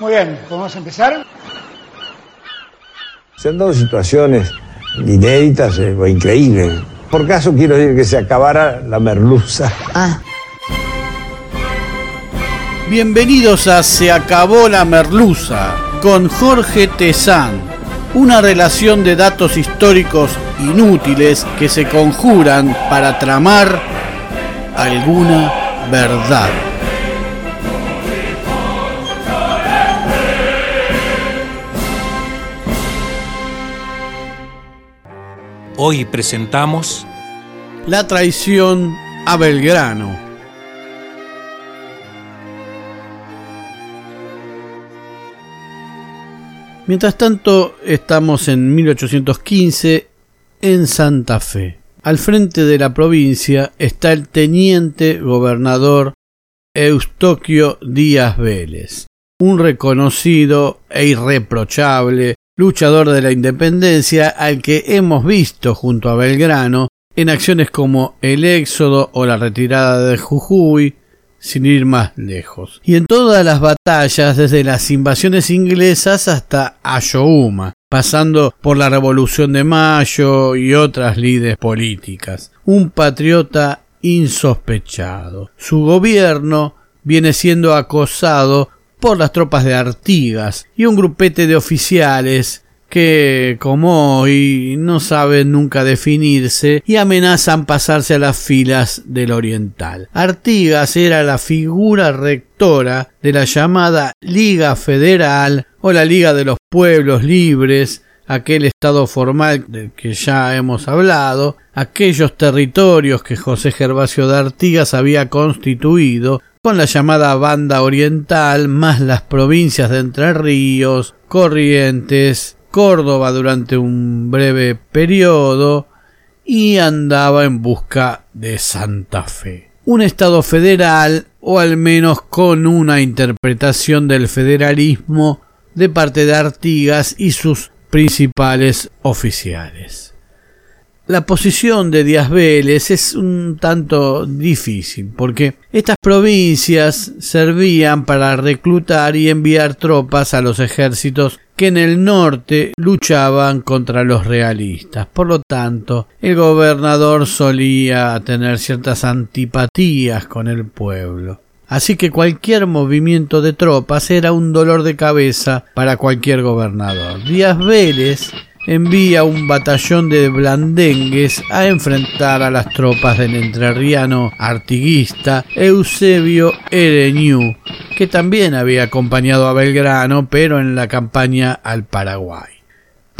Muy bien, ¿podemos empezar? Se han dado situaciones inéditas eh, o increíbles. Por caso quiero decir que se acabara la merluza. Ah, Bienvenidos a Se acabó la merluza con Jorge Tezán. Una relación de datos históricos inútiles que se conjuran para tramar alguna verdad. Hoy presentamos La traición a Belgrano. Mientras tanto, estamos en 1815 en Santa Fe. Al frente de la provincia está el teniente gobernador Eustoquio Díaz Vélez, un reconocido e irreprochable luchador de la independencia al que hemos visto junto a Belgrano en acciones como el éxodo o la retirada de Jujuy, sin ir más lejos. Y en todas las batallas, desde las invasiones inglesas hasta Ayohuma, pasando por la Revolución de Mayo y otras lides políticas. Un patriota insospechado. Su gobierno viene siendo acosado por las tropas de Artigas y un grupete de oficiales que, como hoy, no saben nunca definirse y amenazan pasarse a las filas del Oriental. Artigas era la figura rectora de la llamada Liga Federal o la Liga de los Pueblos Libres, aquel estado formal del que ya hemos hablado, aquellos territorios que José Gervasio de Artigas había constituido con la llamada Banda Oriental, más las provincias de Entre Ríos, Corrientes, Córdoba durante un breve periodo y andaba en busca de Santa Fe. Un Estado federal o al menos con una interpretación del federalismo de parte de Artigas y sus principales oficiales. La posición de Díaz Vélez es un tanto difícil porque estas provincias servían para reclutar y enviar tropas a los ejércitos que en el norte luchaban contra los realistas. Por lo tanto, el gobernador solía tener ciertas antipatías con el pueblo. Así que cualquier movimiento de tropas era un dolor de cabeza para cualquier gobernador. Díaz Vélez envía un batallón de blandengues a enfrentar a las tropas del entrerriano artiguista Eusebio Ereñú, que también había acompañado a Belgrano, pero en la campaña al Paraguay.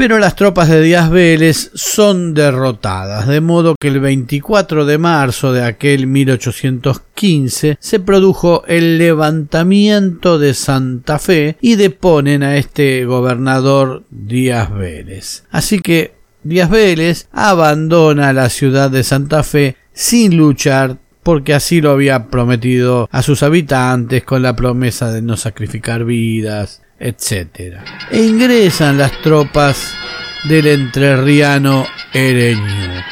Pero las tropas de Díaz Vélez son derrotadas, de modo que el 24 de marzo de aquel 1815 se produjo el levantamiento de Santa Fe y deponen a este gobernador Díaz Vélez. Así que Díaz Vélez abandona la ciudad de Santa Fe sin luchar porque así lo había prometido a sus habitantes con la promesa de no sacrificar vidas, etc. E ingresan las tropas del entrerriano Ereño.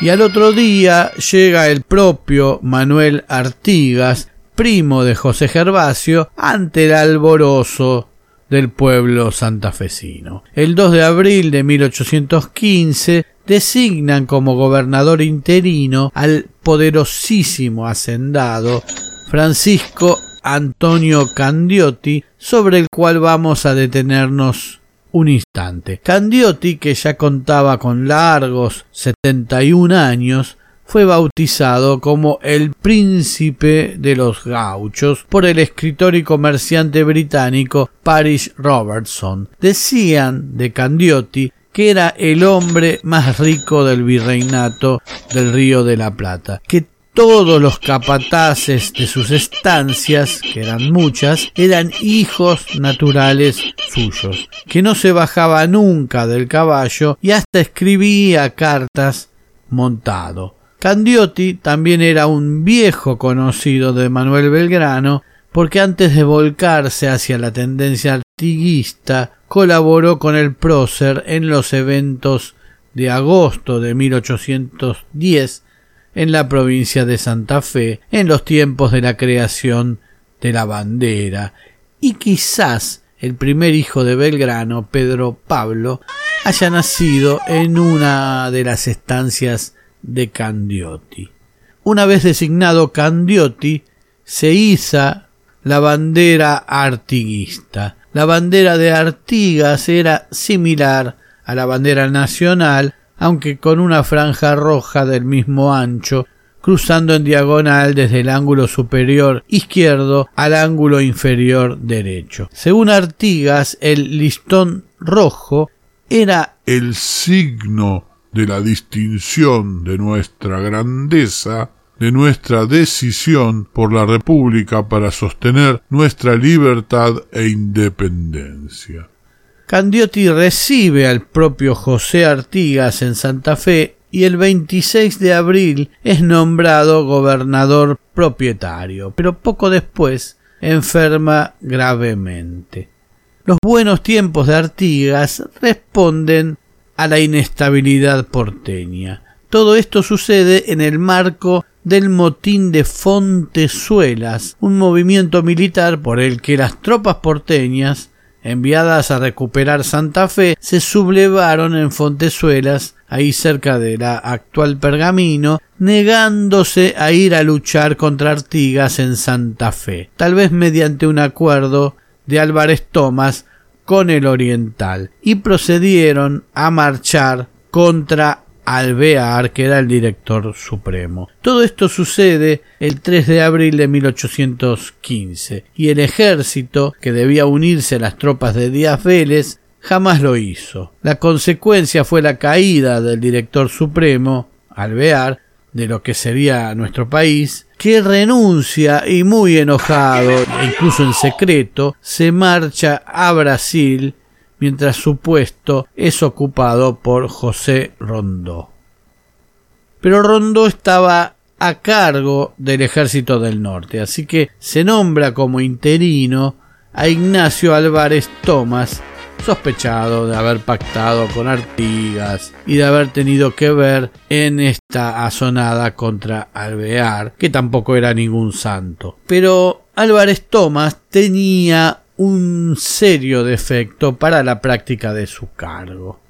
Y al otro día llega el propio Manuel Artigas, primo de José Gervasio, ante el alborozo del pueblo santafesino. El 2 de abril de 1815 designan como gobernador interino al poderosísimo hacendado Francisco Antonio Candiotti, sobre el cual vamos a detenernos un instante. Candiotti, que ya contaba con largos 71 años, fue bautizado como el príncipe de los gauchos por el escritor y comerciante británico Parish Robertson. Decían de Candiotti que era el hombre más rico del virreinato del Río de la Plata, que todos los capataces de sus estancias, que eran muchas, eran hijos naturales suyos, que no se bajaba nunca del caballo y hasta escribía cartas montado. Candiotti también era un viejo conocido de Manuel Belgrano, porque antes de volcarse hacia la tendencia artiguista, colaboró con el prócer en los eventos de agosto de 1810 en la provincia de Santa Fe en los tiempos de la creación de la bandera y quizás el primer hijo de Belgrano, Pedro Pablo, haya nacido en una de las estancias de Candioti. Una vez designado Candioti, se iza la bandera artiguista. La bandera de Artigas era similar a la bandera nacional, aunque con una franja roja del mismo ancho cruzando en diagonal desde el ángulo superior izquierdo al ángulo inferior derecho. Según Artigas, el listón rojo era el signo de la distinción de nuestra grandeza, de nuestra decisión por la República para sostener nuestra libertad e independencia. Candioti recibe al propio José Artigas en Santa Fe y el 26 de abril es nombrado gobernador propietario, pero poco después enferma gravemente. Los buenos tiempos de Artigas responden a la inestabilidad porteña. Todo esto sucede en el marco del motín de Fontezuelas, un movimiento militar por el que las tropas porteñas enviadas a recuperar Santa Fe, se sublevaron en Fontezuelas, ahí cerca de la actual Pergamino, negándose a ir a luchar contra Artigas en Santa Fe, tal vez mediante un acuerdo de Álvarez Tomás con el Oriental, y procedieron a marchar contra Alvear, que era el director supremo. Todo esto sucede el 3 de abril de 1815, y el ejército, que debía unirse a las tropas de Díaz Vélez, jamás lo hizo. La consecuencia fue la caída del director supremo, Alvear, de lo que sería nuestro país, que renuncia y muy enojado, e incluso en secreto, se marcha a Brasil mientras su puesto es ocupado por José Rondó. Pero Rondó estaba a cargo del ejército del norte, así que se nombra como interino a Ignacio Álvarez Tomás, sospechado de haber pactado con Artigas y de haber tenido que ver en esta azonada contra Alvear, que tampoco era ningún santo. Pero Álvarez Tomás tenía un serio defecto para la práctica de su cargo.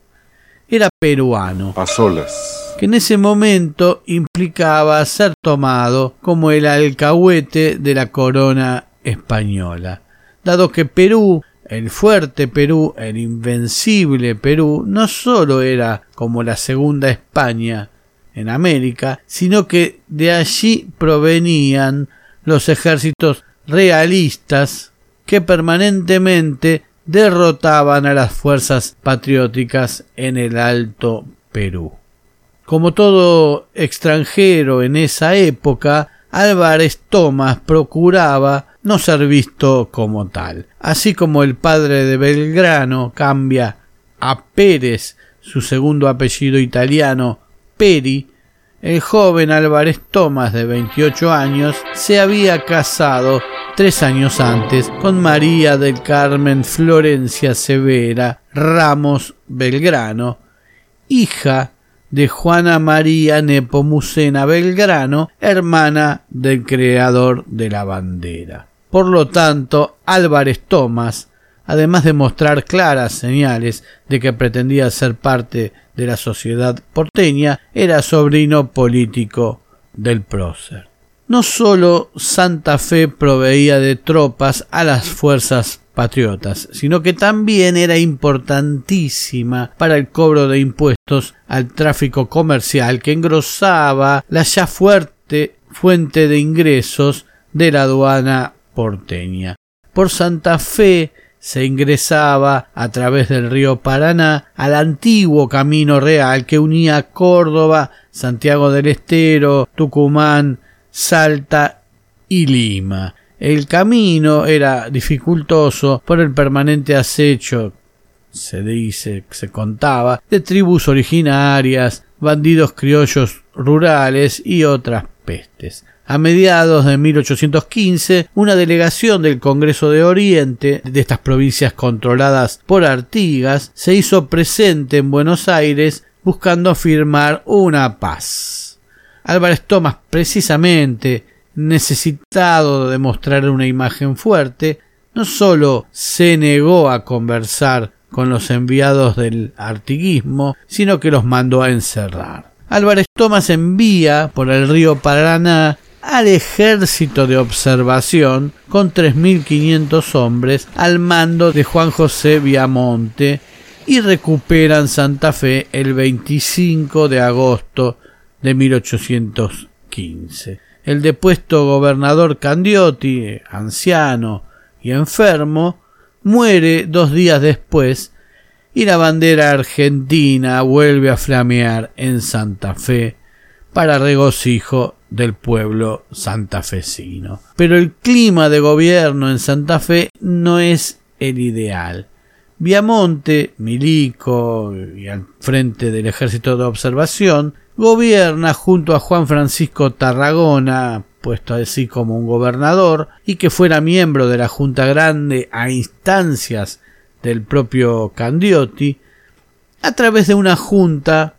Era peruano. A solas. Que en ese momento implicaba ser tomado como el alcahuete de la corona española, dado que Perú, el fuerte Perú, el invencible Perú, no sólo era como la segunda España en América, sino que de allí provenían los ejércitos realistas que permanentemente derrotaban a las fuerzas patrióticas en el Alto Perú. Como todo extranjero en esa época, Álvarez Tomás procuraba no ser visto como tal. Así como el padre de Belgrano cambia a Pérez, su segundo apellido italiano, Peri, el joven Álvarez Tomás de 28 años se había casado tres años antes con María del Carmen Florencia Severa Ramos Belgrano, hija de Juana María Nepomucena Belgrano, hermana del creador de la bandera. Por lo tanto, Álvarez Tomás, además de mostrar claras señales de que pretendía ser parte de la sociedad porteña, era sobrino político del prócer no sólo Santa Fe proveía de tropas a las fuerzas patriotas, sino que también era importantísima para el cobro de impuestos al tráfico comercial que engrosaba la ya fuerte fuente de ingresos de la aduana porteña. Por Santa Fe se ingresaba a través del río Paraná al antiguo camino real que unía Córdoba, Santiago del Estero, Tucumán, Salta y Lima. El camino era dificultoso por el permanente acecho, se dice, se contaba, de tribus originarias, bandidos criollos rurales y otras pestes. A mediados de 1815, una delegación del Congreso de Oriente, de estas provincias controladas por Artigas, se hizo presente en Buenos Aires buscando firmar una paz. Álvarez Tomás, precisamente necesitado de mostrar una imagen fuerte, no sólo se negó a conversar con los enviados del artiguismo, sino que los mandó a encerrar. Álvarez Tomás envía por el río Paraná al ejército de observación con 3.500 hombres al mando de Juan José Viamonte y recuperan Santa Fe el 25 de agosto de 1815. El depuesto gobernador Candiotti, anciano y enfermo, muere dos días después y la bandera argentina vuelve a flamear en Santa Fe para regocijo del pueblo santafesino. Pero el clima de gobierno en Santa Fe no es el ideal. Viamonte, milico y al frente del ejército de observación, gobierna junto a Juan Francisco Tarragona, puesto así como un gobernador, y que fuera miembro de la Junta Grande a instancias del propio Candiotti, a través de una junta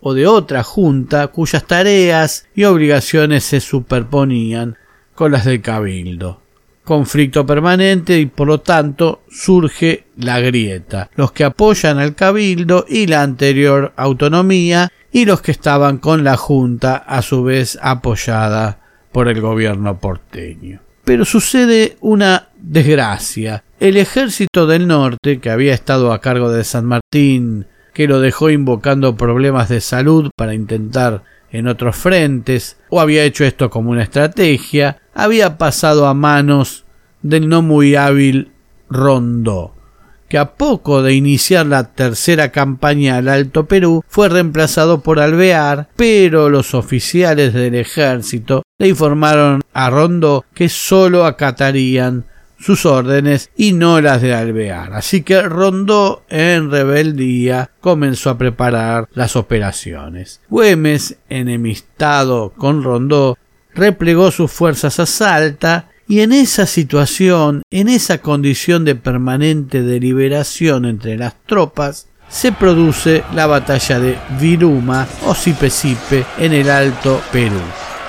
o de otra junta cuyas tareas y obligaciones se superponían con las del cabildo. Conflicto permanente y por lo tanto surge la grieta, los que apoyan al cabildo y la anterior autonomía y los que estaban con la junta a su vez apoyada por el gobierno porteño. Pero sucede una desgracia. El ejército del norte, que había estado a cargo de San Martín que lo dejó invocando problemas de salud para intentar en otros frentes, o había hecho esto como una estrategia, había pasado a manos del no muy hábil Rondó, que a poco de iniciar la tercera campaña al Alto Perú fue reemplazado por Alvear, pero los oficiales del ejército le informaron a Rondó que sólo acatarían sus órdenes y no las de Alvear. Así que Rondó, en rebeldía, comenzó a preparar las operaciones. Güemes, enemistado con Rondó, replegó sus fuerzas a Salta y en esa situación, en esa condición de permanente deliberación entre las tropas, se produce la batalla de Viruma o Sipe en el Alto Perú.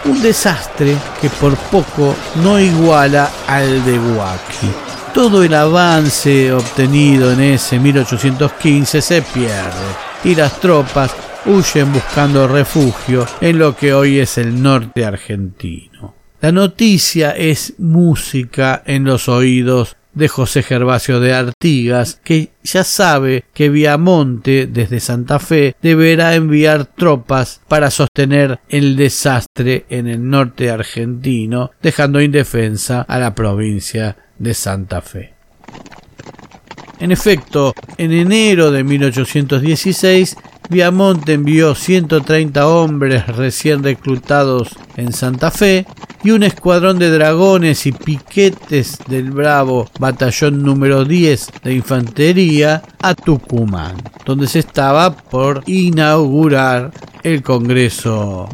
Un desastre que por poco no iguala al de Huaki. Todo el avance obtenido en ese 1815 se pierde y las tropas huyen buscando refugio en lo que hoy es el norte argentino. La noticia es música en los oídos de José Gervasio de Artigas, que ya sabe que Viamonte, desde Santa Fe, deberá enviar tropas para sostener el desastre en el norte argentino, dejando indefensa a la provincia de Santa Fe. En efecto, en enero de 1816, Viamonte envió 130 hombres recién reclutados en Santa Fe y un escuadrón de dragones y piquetes del Bravo Batallón número 10 de Infantería a Tucumán, donde se estaba por inaugurar el Congreso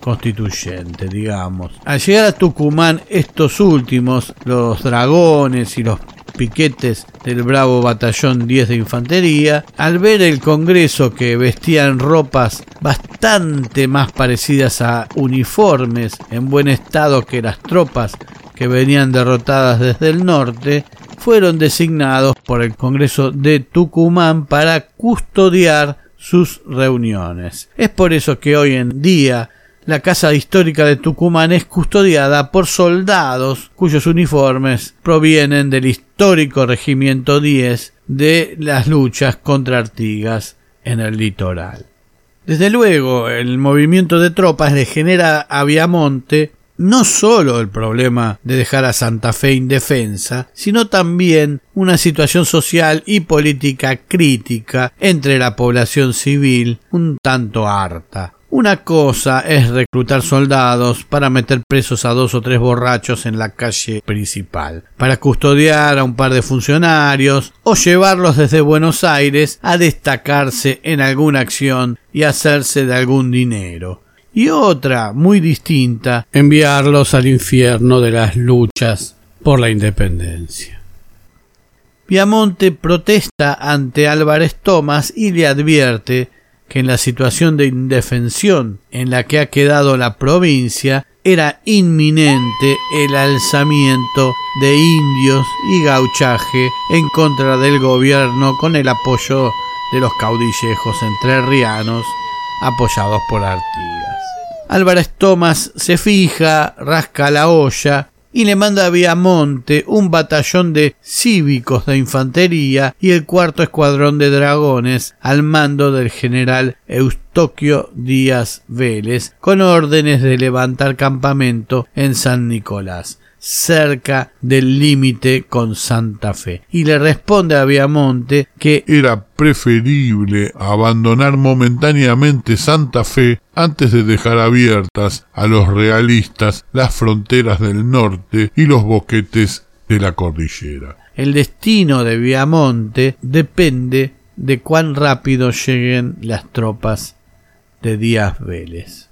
constituyente, digamos. Al llegar a Tucumán, estos últimos, los dragones y los piquetes del bravo batallón 10 de infantería, al ver el Congreso que vestían ropas bastante más parecidas a uniformes en buen estado que las tropas que venían derrotadas desde el norte, fueron designados por el Congreso de Tucumán para custodiar sus reuniones. Es por eso que hoy en día la Casa Histórica de Tucumán es custodiada por soldados cuyos uniformes provienen del histórico Regimiento 10 de las luchas contra Artigas en el litoral. Desde luego, el movimiento de tropas le genera a Viamonte no solo el problema de dejar a Santa Fe indefensa, sino también una situación social y política crítica entre la población civil un tanto harta. Una cosa es reclutar soldados para meter presos a dos o tres borrachos en la calle principal, para custodiar a un par de funcionarios o llevarlos desde Buenos Aires a destacarse en alguna acción y hacerse de algún dinero. Y otra, muy distinta, enviarlos al infierno de las luchas por la independencia. Piamonte protesta ante Álvarez Tomás y le advierte que en la situación de indefensión en la que ha quedado la provincia era inminente el alzamiento de indios y gauchaje en contra del gobierno con el apoyo de los caudillejos entrerrianos apoyados por Artigas. Álvarez Tomás se fija, rasca la olla y le manda a Viamonte un batallón de cívicos de infantería y el cuarto escuadrón de dragones al mando del general Eustoquio Díaz Vélez, con órdenes de levantar campamento en San Nicolás cerca del límite con Santa Fe. Y le responde a Viamonte que era preferible abandonar momentáneamente Santa Fe antes de dejar abiertas a los realistas las fronteras del norte y los boquetes de la cordillera. El destino de Viamonte depende de cuán rápido lleguen las tropas de Díaz Vélez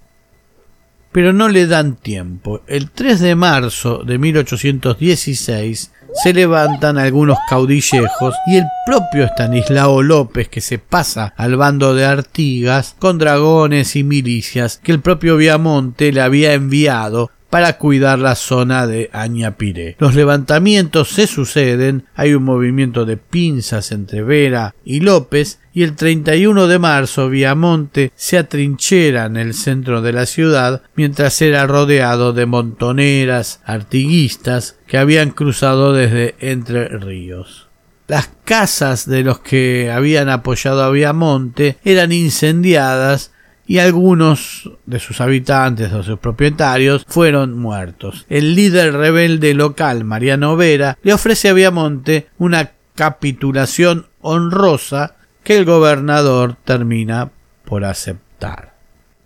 pero no le dan tiempo. El 3 de marzo de 1816 se levantan algunos caudillejos y el propio Estanislao López que se pasa al bando de Artigas con dragones y milicias que el propio Viamonte le había enviado para cuidar la zona de Añapiré. Los levantamientos se suceden, hay un movimiento de pinzas entre Vera y López, y el 31 de marzo Viamonte se atrinchera en el centro de la ciudad mientras era rodeado de montoneras artiguistas que habían cruzado desde Entre Ríos. Las casas de los que habían apoyado a Viamonte eran incendiadas y algunos de sus habitantes o sus propietarios fueron muertos. El líder rebelde local, Mariano Vera, le ofrece a Viamonte una capitulación honrosa que el gobernador termina por aceptar.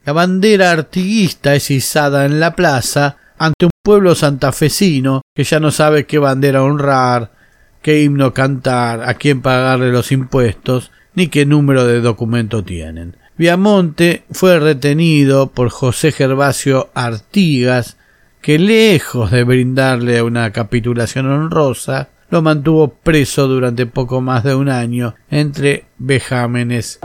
La bandera artiguista es izada en la plaza ante un pueblo santafesino que ya no sabe qué bandera honrar, qué himno cantar, a quién pagarle los impuestos, ni qué número de documento tienen. Viamonte fue retenido por José Gervasio Artigas, que lejos de brindarle una capitulación honrosa, lo mantuvo preso durante poco más de un año entre vejámenes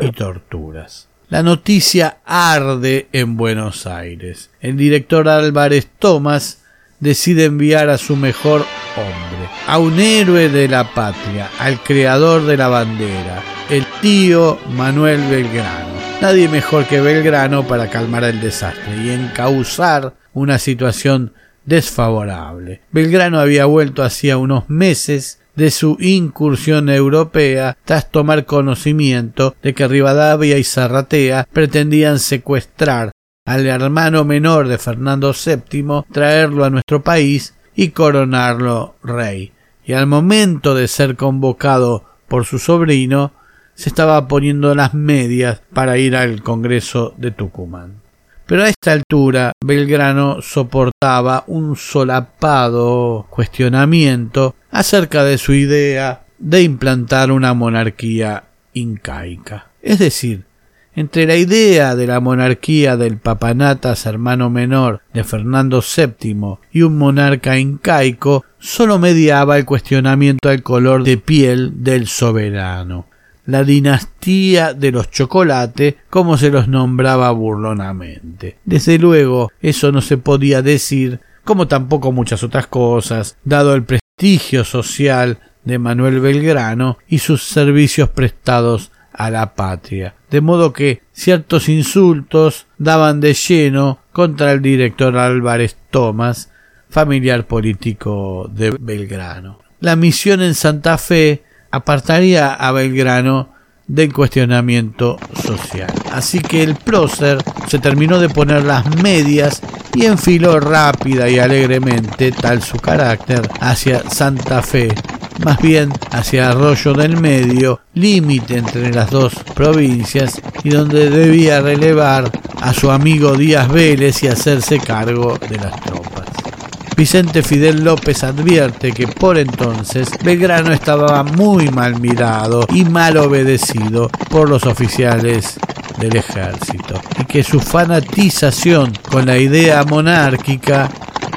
y torturas. La noticia arde en Buenos Aires. El director Álvarez Tomás decide enviar a su mejor hombre, a un héroe de la patria, al creador de la bandera, el tío Manuel Belgrano. Nadie mejor que Belgrano para calmar el desastre y encauzar una situación desfavorable. Belgrano había vuelto hacía unos meses de su incursión europea tras tomar conocimiento de que Rivadavia y Zarratea pretendían secuestrar al hermano menor de Fernando VII, traerlo a nuestro país y coronarlo rey. Y al momento de ser convocado por su sobrino, se estaba poniendo las medias para ir al Congreso de Tucumán. Pero a esta altura Belgrano soportaba un solapado cuestionamiento acerca de su idea de implantar una monarquía incaica. Es decir, entre la idea de la monarquía del papanatas hermano menor de Fernando VII y un monarca incaico, sólo mediaba el cuestionamiento al color de piel del soberano la dinastía de los chocolates, como se los nombraba burlonamente. Desde luego, eso no se podía decir, como tampoco muchas otras cosas, dado el prestigio social de Manuel Belgrano y sus servicios prestados a la patria. De modo que ciertos insultos daban de lleno contra el director Álvarez Tomás, familiar político de Belgrano. La misión en Santa Fe apartaría a Belgrano del cuestionamiento social. Así que el prócer se terminó de poner las medias y enfiló rápida y alegremente, tal su carácter, hacia Santa Fe, más bien hacia Arroyo del Medio, límite entre las dos provincias, y donde debía relevar a su amigo Díaz Vélez y hacerse cargo de las tropas. Vicente Fidel López advierte que por entonces Belgrano estaba muy mal mirado y mal obedecido por los oficiales del ejército y que su fanatización con la idea monárquica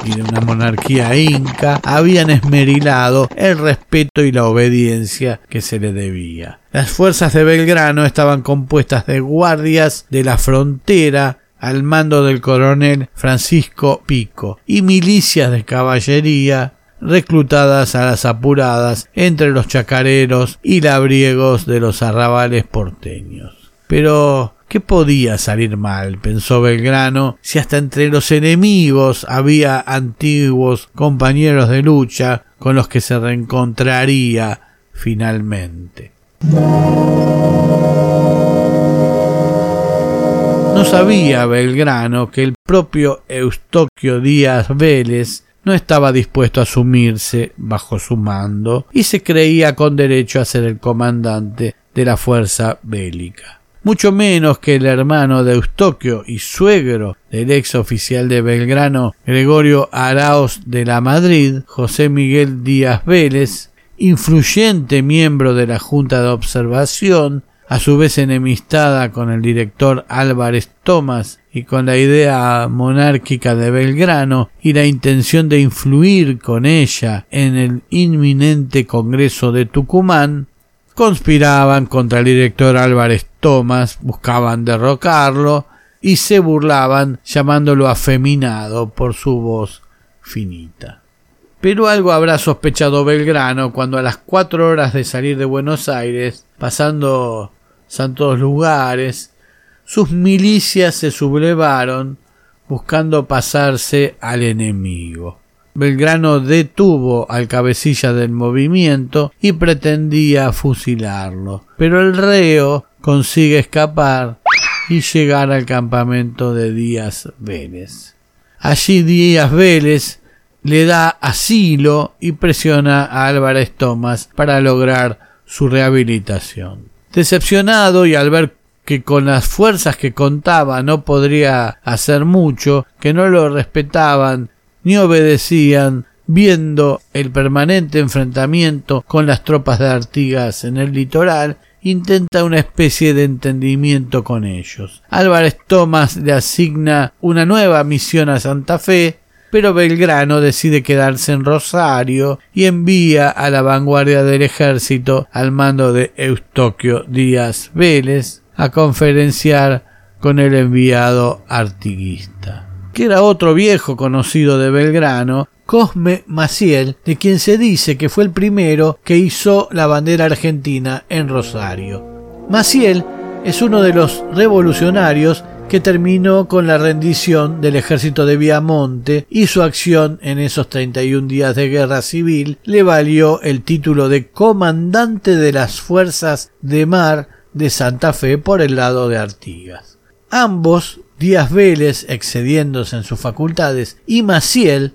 y de una monarquía inca habían esmerilado el respeto y la obediencia que se le debía. Las fuerzas de Belgrano estaban compuestas de guardias de la frontera al mando del coronel Francisco Pico y milicias de caballería reclutadas a las apuradas entre los chacareros y labriegos de los arrabales porteños. Pero ¿Qué podía salir mal? pensó Belgrano, si hasta entre los enemigos había antiguos compañeros de lucha con los que se reencontraría finalmente. No sabía Belgrano que el propio Eustoquio Díaz Vélez no estaba dispuesto a asumirse bajo su mando y se creía con derecho a ser el comandante de la fuerza bélica mucho menos que el hermano de Eustoquio y suegro del ex oficial de Belgrano, Gregorio Araos de la Madrid, José Miguel Díaz Vélez, influyente miembro de la Junta de Observación, a su vez enemistada con el director Álvarez Tomás y con la idea monárquica de Belgrano y la intención de influir con ella en el inminente Congreso de Tucumán, conspiraban contra el director Álvarez Tomás, buscaban derrocarlo y se burlaban llamándolo afeminado por su voz finita. Pero algo habrá sospechado Belgrano cuando a las cuatro horas de salir de Buenos Aires, pasando santos lugares, sus milicias se sublevaron buscando pasarse al enemigo. Belgrano detuvo al cabecilla del movimiento y pretendía fusilarlo, pero el reo consigue escapar y llegar al campamento de Díaz Vélez. Allí Díaz Vélez le da asilo y presiona a Álvarez Tomás para lograr su rehabilitación. Decepcionado y al ver que con las fuerzas que contaba no podría hacer mucho, que no lo respetaban ni obedecían, viendo el permanente enfrentamiento con las tropas de Artigas en el litoral, intenta una especie de entendimiento con ellos. Álvarez Tomás le asigna una nueva misión a Santa Fe, pero Belgrano decide quedarse en Rosario y envía a la vanguardia del ejército al mando de Eustoquio Díaz Vélez a conferenciar con el enviado artiguista que era otro viejo conocido de Belgrano, Cosme Maciel, de quien se dice que fue el primero que hizo la bandera argentina en Rosario. Maciel es uno de los revolucionarios que terminó con la rendición del ejército de Viamonte y su acción en esos 31 días de guerra civil le valió el título de comandante de las fuerzas de mar de Santa Fe por el lado de Artigas. Ambos Díaz Vélez, excediéndose en sus facultades, y Maciel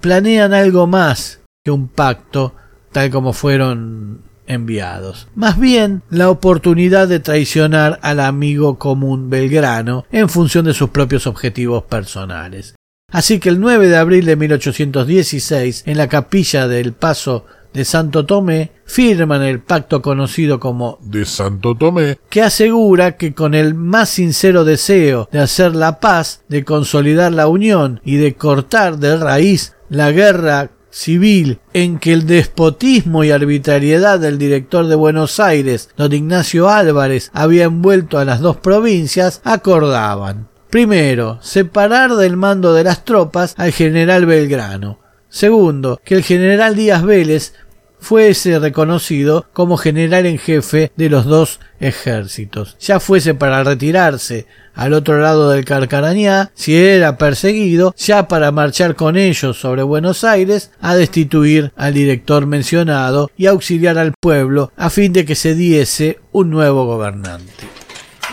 planean algo más que un pacto tal como fueron enviados. Más bien la oportunidad de traicionar al amigo común Belgrano en función de sus propios objetivos personales. Así que el 9 de abril de 1816, en la capilla del Paso de Santo Tomé firman el pacto conocido como de Santo Tomé, que asegura que con el más sincero deseo de hacer la paz, de consolidar la unión y de cortar de raíz la guerra civil en que el despotismo y arbitrariedad del director de Buenos Aires, don Ignacio Álvarez, había envuelto a las dos provincias, acordaban. Primero, separar del mando de las tropas al general Belgrano. Segundo, que el general Díaz Vélez fuese reconocido como general en jefe de los dos ejércitos, ya fuese para retirarse al otro lado del Carcarañá, si era perseguido, ya para marchar con ellos sobre Buenos Aires a destituir al director mencionado y auxiliar al pueblo a fin de que se diese un nuevo gobernante.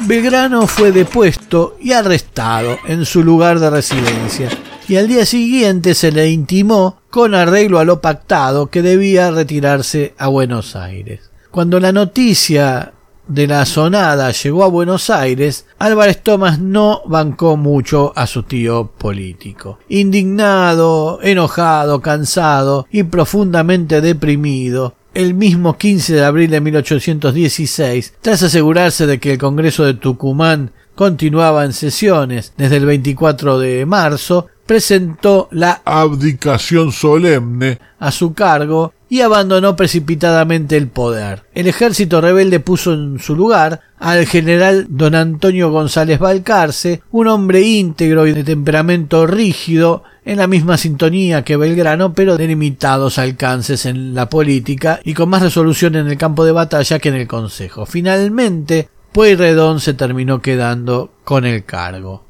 Belgrano fue depuesto y arrestado en su lugar de residencia y al día siguiente se le intimó, con arreglo a lo pactado, que debía retirarse a Buenos Aires. Cuando la noticia de la sonada llegó a Buenos Aires, Álvarez Tomás no bancó mucho a su tío político. Indignado, enojado, cansado y profundamente deprimido, el mismo 15 de abril de 1816, tras asegurarse de que el Congreso de Tucumán continuaba en sesiones desde el 24 de marzo, presentó la abdicación solemne a su cargo y abandonó precipitadamente el poder. El ejército rebelde puso en su lugar al general don Antonio González Balcarce, un hombre íntegro y de temperamento rígido, en la misma sintonía que Belgrano, pero de limitados alcances en la política y con más resolución en el campo de batalla que en el Consejo. Finalmente, Pueyrredón se terminó quedando con el cargo.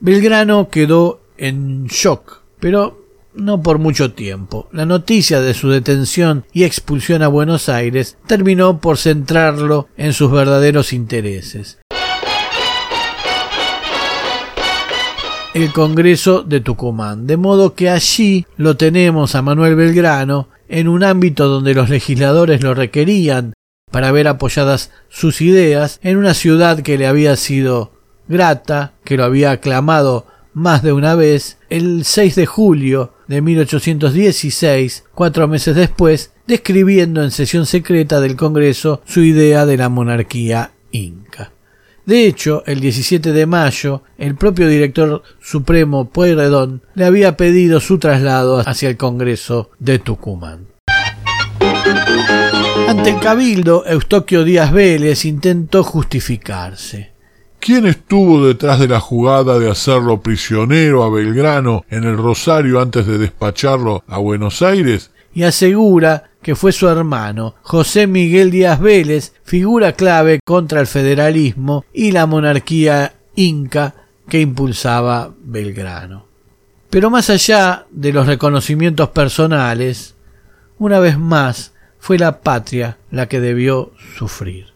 Belgrano quedó en shock, pero no por mucho tiempo. La noticia de su detención y expulsión a Buenos Aires terminó por centrarlo en sus verdaderos intereses. El Congreso de Tucumán, de modo que allí lo tenemos a Manuel Belgrano en un ámbito donde los legisladores lo requerían para ver apoyadas sus ideas en una ciudad que le había sido grata, que lo había aclamado más de una vez, el 6 de julio de 1816, cuatro meses después, describiendo en sesión secreta del Congreso su idea de la monarquía inca. De hecho, el 17 de mayo, el propio director supremo Pueyrredón le había pedido su traslado hacia el Congreso de Tucumán. Ante el cabildo, Eustoquio Díaz Vélez intentó justificarse. ¿Quién estuvo detrás de la jugada de hacerlo prisionero a Belgrano en el Rosario antes de despacharlo a Buenos Aires? Y asegura que fue su hermano, José Miguel Díaz Vélez, figura clave contra el federalismo y la monarquía inca que impulsaba Belgrano. Pero más allá de los reconocimientos personales, una vez más fue la patria la que debió sufrir.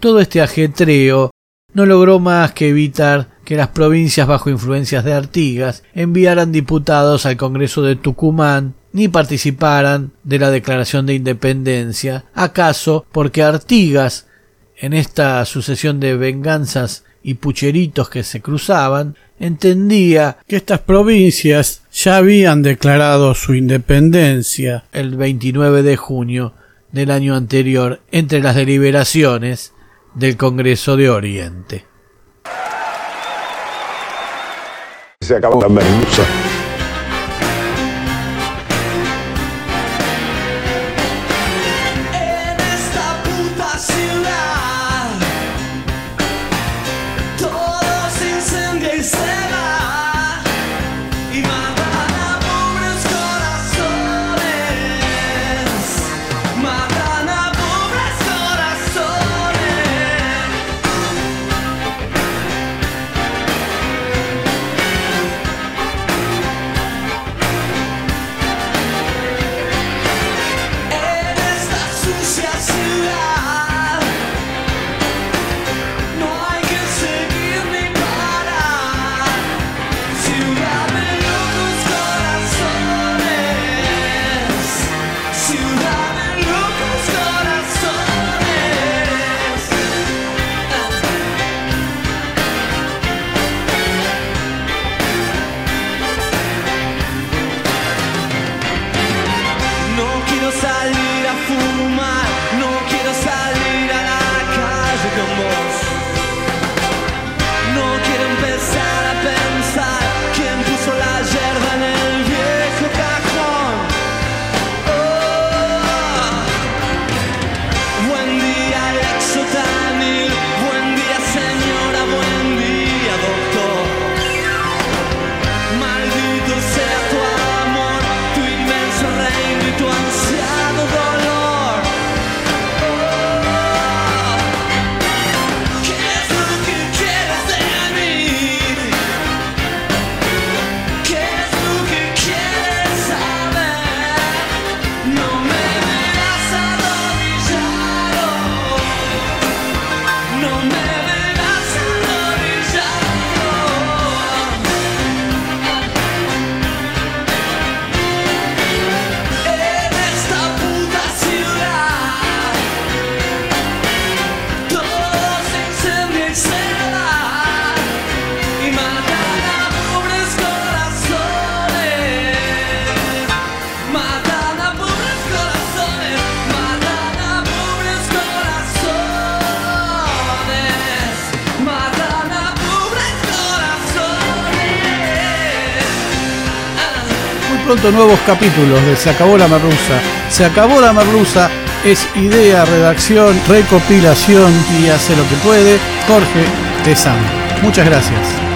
Todo este ajetreo no logró más que evitar que las provincias bajo influencias de Artigas enviaran diputados al Congreso de Tucumán ni participaran de la declaración de independencia, acaso porque Artigas, en esta sucesión de venganzas y pucheritos que se cruzaban, entendía que estas provincias ya habían declarado su independencia el 29 de junio del año anterior entre las deliberaciones del Congreso de Oriente. Se acabó la merluza. nuevos capítulos de Se acabó la merluza. Se acabó la merluza es idea, redacción, recopilación y hace lo que puede Jorge Tezán. Muchas gracias.